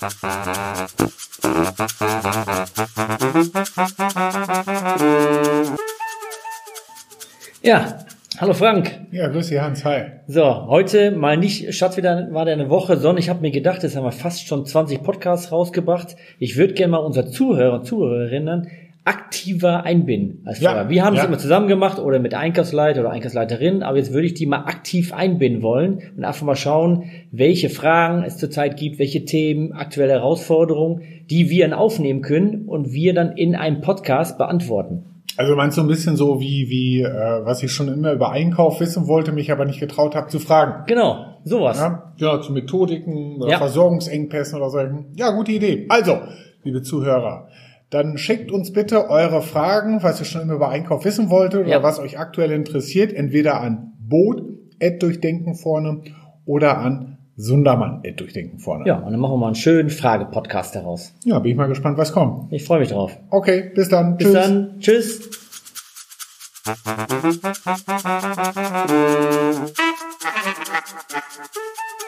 Ja, hallo Frank. Ja, grüß dich Hans, hi. So, heute mal nicht, Schatz, wieder war der eine Woche, sondern ich habe mir gedacht, jetzt haben wir fast schon 20 Podcasts rausgebracht. Ich würde gerne mal unsere Zuhörer und Zuhörerinnen aktiver einbinden als Ja. Wir haben es ja. immer zusammen gemacht oder mit Einkaufsleiter oder Einkaufsleiterin, aber jetzt würde ich die mal aktiv einbinden wollen und einfach mal schauen, welche Fragen es zurzeit gibt, welche Themen, aktuelle Herausforderungen, die wir dann aufnehmen können und wir dann in einem Podcast beantworten. Also meinst du ein bisschen so wie, wie äh, was ich schon immer über Einkauf wissen wollte, mich aber nicht getraut habe zu fragen. Genau, sowas. Ja, ja zu Methodiken oder Ja. Versorgungsengpässen oder so. Ja, gute Idee. Also, liebe Zuhörer, dann schickt uns bitte eure Fragen, was ihr schon immer über Einkauf wissen wolltet oder Ja. was euch aktuell interessiert, entweder an Boot, durchdenken vorne oder an Sundermann, durchdenken vorne. Ja, und dann machen wir mal einen schönen Frage-Podcast daraus. ja, bin ich mal gespannt, was kommt. Ich freue mich drauf. Okay, bis dann. Bis dann. Tschüss.